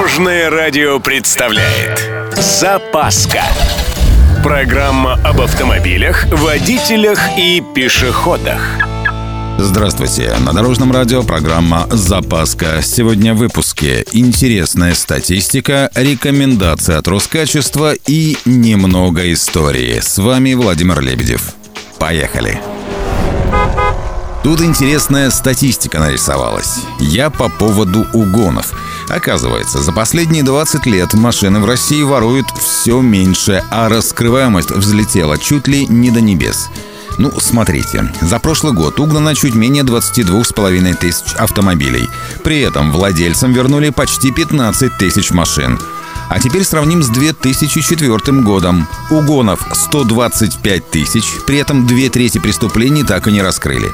Дорожное радио представляет Запаска Программа об автомобилях, водителях и пешеходах Здравствуйте! На Дорожном радио программа «Запаска». Сегодня в выпуске интересная статистика, рекомендации от Роскачества и немного истории. С вами Владимир Лебедев. Поехали! Тут интересная статистика нарисовалась. Я по поводу угонов. Оказывается, за последние 20 лет машины в России воруют все меньше, а раскрываемость взлетела чуть ли не до небес. Ну, смотрите, за прошлый год угнано чуть менее 22,5 тысяч автомобилей. При этом владельцам вернули почти 15 тысяч машин. А теперь сравним с 2004 годом. Угонов 125 тысяч, при этом две трети преступлений так и не раскрыли.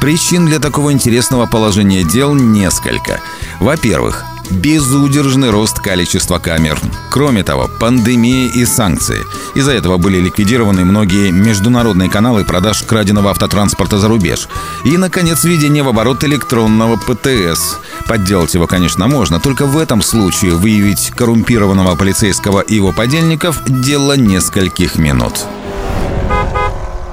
Причин для такого интересного положения дел несколько. Во-первых, безудержный рост количества камер. Кроме того, пандемия и санкции. Из-за этого были ликвидированы многие международные каналы продаж краденого автотранспорта за рубеж. И, наконец, введение в оборот электронного ПТС. Подделать его, конечно, можно, только в этом случае выявить коррумпированного полицейского и его подельников – дело нескольких минут.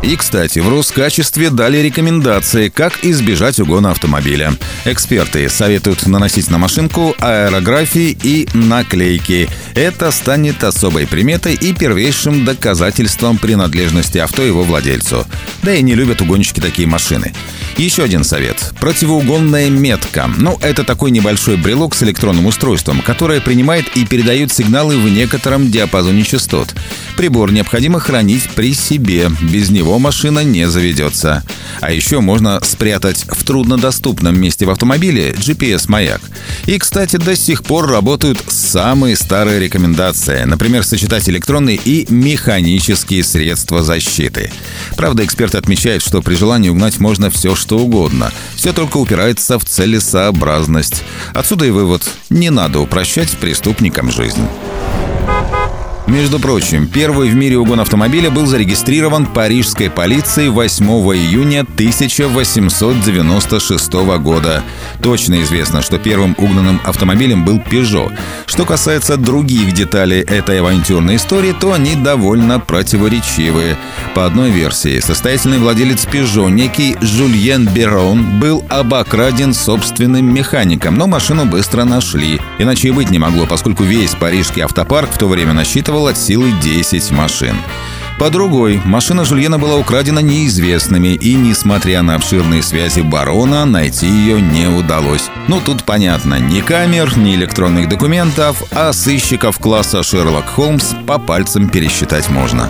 И, кстати, в Роскачестве дали рекомендации, как избежать угона автомобиля. Эксперты советуют наносить на машинку аэрографии и наклейки. Это станет особой приметой и первейшим доказательством принадлежности авто его владельцу. Да и не любят угонщики такие машины. Еще один совет. Противоугонная метка. Ну, это такой небольшой брелок с электронным устройством, которое принимает и передает сигналы в некотором диапазоне частот. Прибор необходимо хранить при себе. Без него машина не заведется. А еще можно спрятать в труднодоступном месте в автомобиле GPS-маяк. И, кстати, до сих пор работают самые старые рекомендации. Например, сочетать электронные и механические средства защиты. Правда, эксперты отмечают, что при желании угнать можно все, что угодно. Все только упирается в целесообразность. Отсюда и вывод – не надо упрощать преступникам жизнь. Между прочим, первый в мире угон автомобиля был зарегистрирован парижской полицией 8 июня 1896 года. Точно известно, что первым угнанным автомобилем был Peugeot. Что касается других деталей этой авантюрной истории, то они довольно противоречивые. По одной версии, состоятельный владелец Peugeot, некий Жульен Берон, был обокраден собственным механиком, но машину быстро нашли. Иначе и быть не могло, поскольку весь парижский автопарк в то время насчитывал насчитывал от силы 10 машин. По другой, машина Жульена была украдена неизвестными, и, несмотря на обширные связи барона, найти ее не удалось. Ну, тут понятно, ни камер, ни электронных документов, а сыщиков класса Шерлок Холмс по пальцам пересчитать можно.